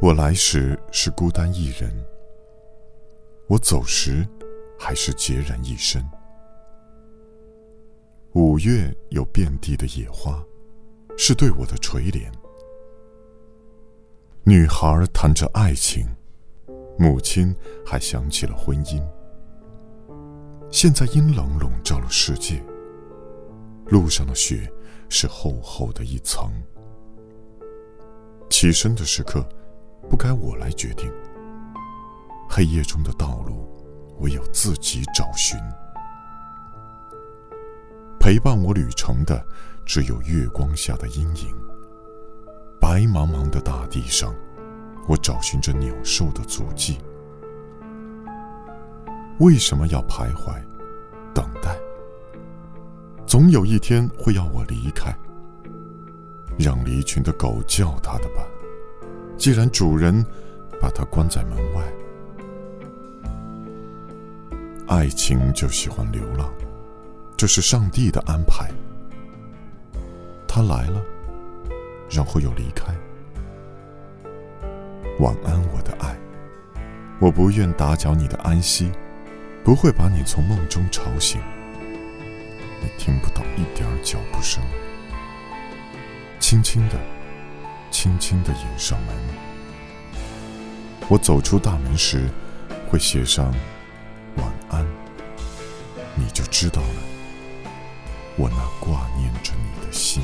我来时是孤单一人，我走时还是孑然一身。五月有遍地的野花，是对我的垂怜。女孩谈着爱情，母亲还想起了婚姻。现在阴冷笼罩了世界，路上的雪是厚厚的一层。起身的时刻。不该我来决定。黑夜中的道路，唯有自己找寻。陪伴我旅程的，只有月光下的阴影。白茫茫的大地上，我找寻着鸟兽的足迹。为什么要徘徊，等待？总有一天会要我离开。让离群的狗叫它的吧。既然主人把它关在门外，爱情就喜欢流浪，这是上帝的安排。他来了，然后又离开。晚安，我的爱，我不愿打搅你的安息，不会把你从梦中吵醒。听不到一点脚步声。轻轻的轻轻的引上门。我走出大门时会写上晚安你就知道了我那挂念着你的心。